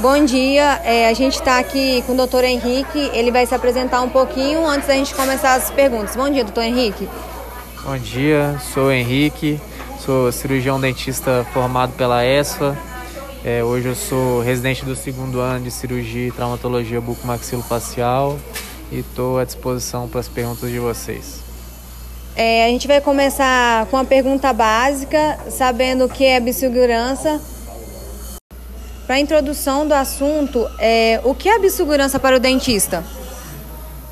Bom dia, é, a gente está aqui com o doutor Henrique, ele vai se apresentar um pouquinho antes da gente começar as perguntas. Bom dia, doutor Henrique. Bom dia, sou o Henrique, sou cirurgião dentista formado pela ESFA. É, hoje eu sou residente do segundo ano de cirurgia e traumatologia bucomaxilofacial e estou à disposição para as perguntas de vocês. É, a gente vai começar com a pergunta básica, sabendo o que é biossegurança para a introdução do assunto, é, o que é a biossegurança para o dentista?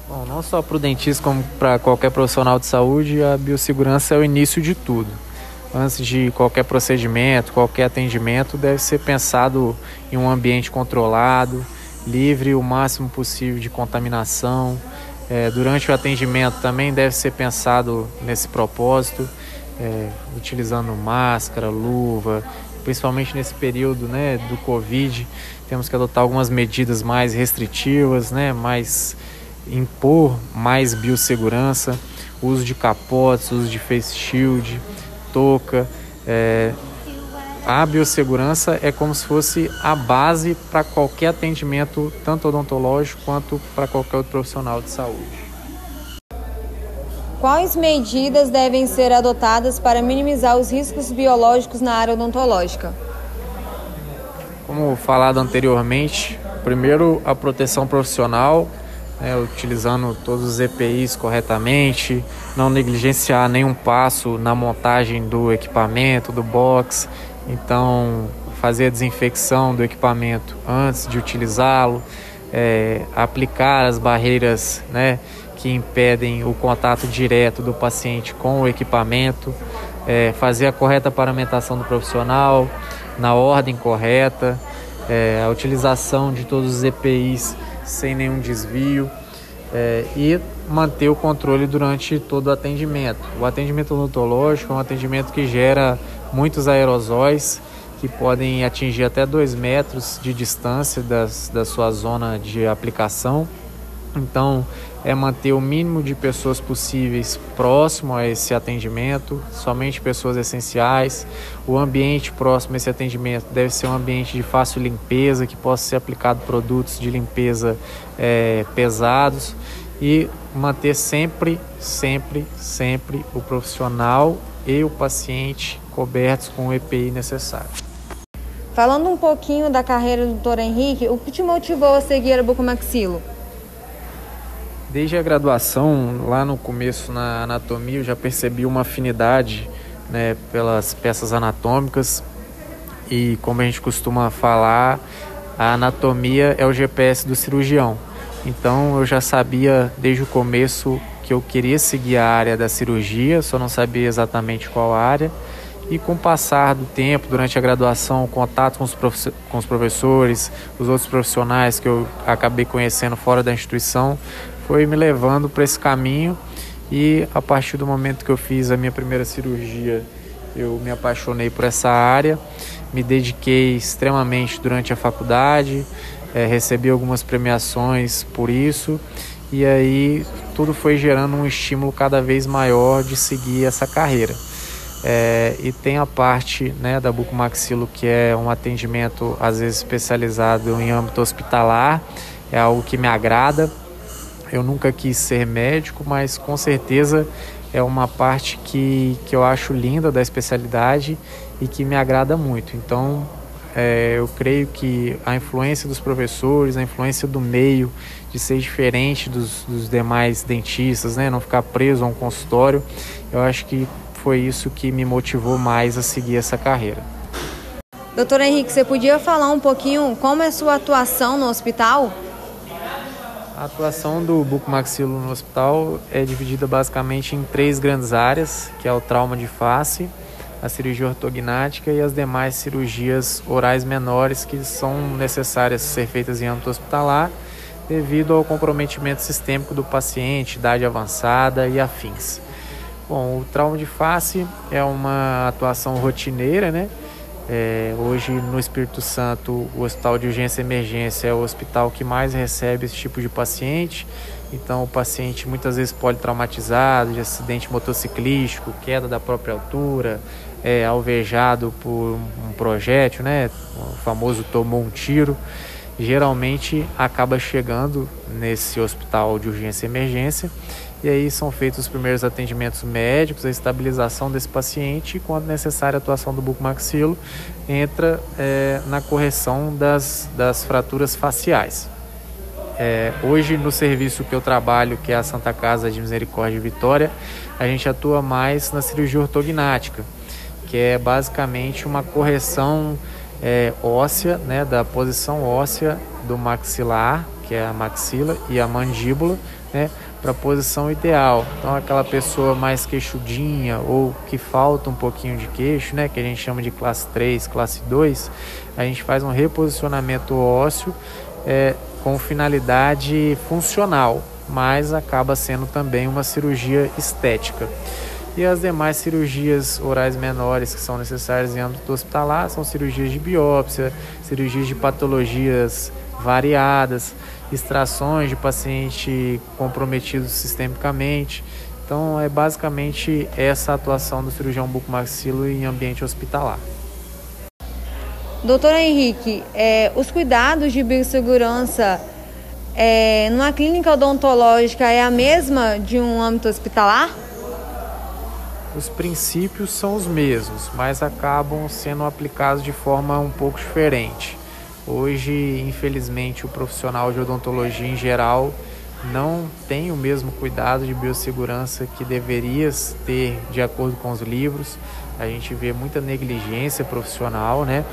Bom, não só para o dentista, como para qualquer profissional de saúde, a biossegurança é o início de tudo. Antes de qualquer procedimento, qualquer atendimento, deve ser pensado em um ambiente controlado, livre o máximo possível de contaminação. É, durante o atendimento também deve ser pensado nesse propósito, é, utilizando máscara, luva, principalmente nesse período né, do Covid, temos que adotar algumas medidas mais restritivas, né, mais impor mais biossegurança, uso de capotes, uso de face shield, touca. É, a biossegurança é como se fosse a base para qualquer atendimento, tanto odontológico quanto para qualquer outro profissional de saúde. Quais medidas devem ser adotadas para minimizar os riscos biológicos na área odontológica? Como falado anteriormente, primeiro a proteção profissional, né, utilizando todos os EPIs corretamente, não negligenciar nenhum passo na montagem do equipamento, do box, então fazer a desinfecção do equipamento antes de utilizá-lo, é, aplicar as barreiras, né? Que impedem o contato direto do paciente com o equipamento, é, fazer a correta paramentação do profissional na ordem correta, é, a utilização de todos os EPIs sem nenhum desvio é, e manter o controle durante todo o atendimento. O atendimento odontológico é um atendimento que gera muitos aerosóis que podem atingir até 2 metros de distância das, da sua zona de aplicação. Então, é manter o mínimo de pessoas possíveis próximo a esse atendimento, somente pessoas essenciais. O ambiente próximo a esse atendimento deve ser um ambiente de fácil limpeza, que possa ser aplicado produtos de limpeza é, pesados e manter sempre, sempre, sempre o profissional e o paciente cobertos com o EPI necessário. Falando um pouquinho da carreira do Dr. Henrique, o que te motivou a seguir a Bucomaxilo? Desde a graduação, lá no começo na anatomia, eu já percebi uma afinidade né, pelas peças anatômicas e, como a gente costuma falar, a anatomia é o GPS do cirurgião. Então eu já sabia desde o começo que eu queria seguir a área da cirurgia, só não sabia exatamente qual área. E com o passar do tempo, durante a graduação, o contato com os, com os professores, os outros profissionais que eu acabei conhecendo fora da instituição, foi me levando para esse caminho e a partir do momento que eu fiz a minha primeira cirurgia, eu me apaixonei por essa área, me dediquei extremamente durante a faculdade, é, recebi algumas premiações por isso e aí tudo foi gerando um estímulo cada vez maior de seguir essa carreira. É, e tem a parte né, da bucomaxilo que é um atendimento às vezes especializado em âmbito hospitalar, é algo que me agrada, eu nunca quis ser médico, mas com certeza é uma parte que, que eu acho linda da especialidade e que me agrada muito. Então, é, eu creio que a influência dos professores, a influência do meio, de ser diferente dos, dos demais dentistas, né? não ficar preso a um consultório, eu acho que foi isso que me motivou mais a seguir essa carreira. Doutor Henrique, você podia falar um pouquinho como é sua atuação no hospital? A atuação do bucomaxilo no hospital é dividida basicamente em três grandes áreas, que é o trauma de face, a cirurgia ortognática e as demais cirurgias orais menores que são necessárias ser feitas em âmbito hospitalar devido ao comprometimento sistêmico do paciente, idade avançada e afins. Bom, o trauma de face é uma atuação rotineira, né? É, hoje no Espírito Santo, o Hospital de Urgência e Emergência é o hospital que mais recebe esse tipo de paciente. Então, o paciente muitas vezes pode traumatizado de acidente motociclístico, queda da própria altura, é, alvejado por um projétil, né? O famoso tomou um tiro. geralmente acaba chegando nesse hospital de urgência e emergência e aí são feitos os primeiros atendimentos médicos, a estabilização desse paciente e, quando necessária, a atuação do bucomaxilo entra é, na correção das, das fraturas faciais. É, hoje, no serviço que eu trabalho, que é a Santa Casa de Misericórdia e Vitória, a gente atua mais na cirurgia ortognática, que é basicamente uma correção é, óssea, né, da posição óssea do maxilar, que é a maxila, e a mandíbula, né, para a posição ideal. Então, aquela pessoa mais queixudinha ou que falta um pouquinho de queixo, né, que a gente chama de classe 3, classe 2, a gente faz um reposicionamento ósseo é, com finalidade funcional, mas acaba sendo também uma cirurgia estética. E as demais cirurgias orais menores que são necessárias em âmbito hospitalar são cirurgias de biópsia, cirurgias de patologias variadas, extrações de paciente comprometido sistemicamente. Então, é basicamente essa atuação do cirurgião bucomaxilo em ambiente hospitalar. Doutor Henrique, é, os cuidados de biossegurança é, numa clínica odontológica é a mesma de um âmbito hospitalar? Os princípios são os mesmos, mas acabam sendo aplicados de forma um pouco diferente. Hoje, infelizmente, o profissional de odontologia em geral não tem o mesmo cuidado de biossegurança que deveria ter de acordo com os livros. A gente vê muita negligência profissional, né?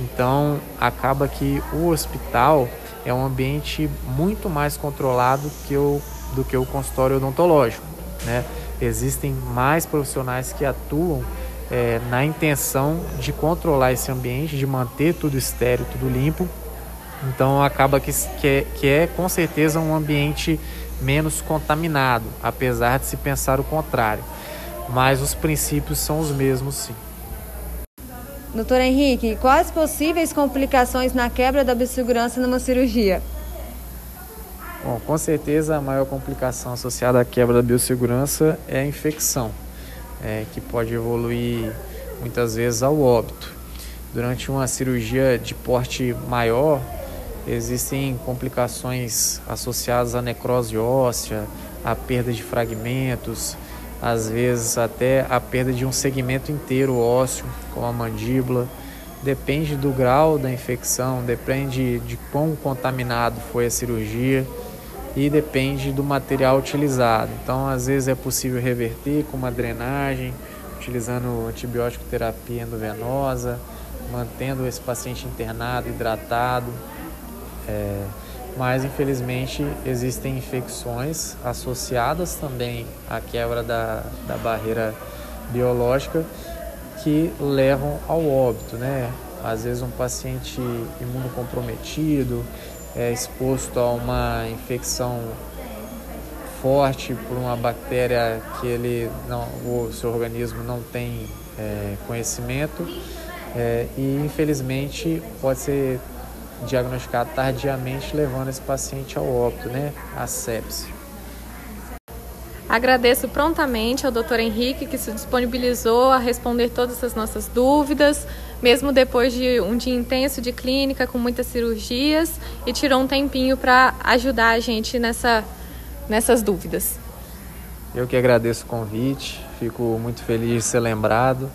Então, acaba que o hospital é um ambiente muito mais controlado que o, do que o consultório odontológico, né? Existem mais profissionais que atuam é, na intenção de controlar esse ambiente, de manter tudo estéreo, tudo limpo. Então acaba que, que, é, que é com certeza um ambiente menos contaminado, apesar de se pensar o contrário. Mas os princípios são os mesmos, sim. Doutor Henrique, quais possíveis complicações na quebra da biossegurança numa cirurgia? Bom, com certeza a maior complicação associada à quebra da biossegurança é a infecção é, que pode evoluir muitas vezes ao óbito. Durante uma cirurgia de porte maior, existem complicações associadas à necrose óssea, à perda de fragmentos, às vezes até a perda de um segmento inteiro ósseo, como a mandíbula. Depende do grau da infecção, depende de quão contaminado foi a cirurgia e depende do material utilizado. Então, às vezes é possível reverter com uma drenagem, utilizando antibiótico terapia endovenosa, mantendo esse paciente internado, hidratado. É, mas infelizmente existem infecções associadas também à quebra da, da barreira biológica que levam ao óbito, né? Às vezes um paciente imunocomprometido, é exposto a uma infecção forte por uma bactéria que ele não, o seu organismo não tem é, conhecimento é, e infelizmente pode ser diagnosticado tardiamente, levando esse paciente ao óbito, né, a sepse. Agradeço prontamente ao Dr. Henrique que se disponibilizou a responder todas as nossas dúvidas mesmo depois de um dia intenso de clínica, com muitas cirurgias, e tirou um tempinho para ajudar a gente nessa, nessas dúvidas. Eu que agradeço o convite, fico muito feliz de ser lembrado.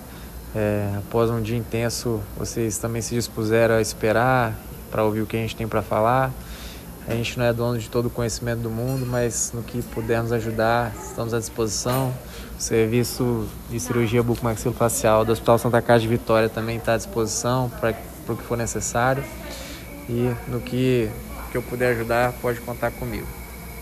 É, após um dia intenso, vocês também se dispuseram a esperar para ouvir o que a gente tem para falar. A gente não é dono de todo o conhecimento do mundo, mas no que pudermos ajudar, estamos à disposição. O serviço de cirurgia bucomaxilofacial do Hospital Santa Casa de Vitória também está à disposição para o que for necessário. E no que, que eu puder ajudar, pode contar comigo.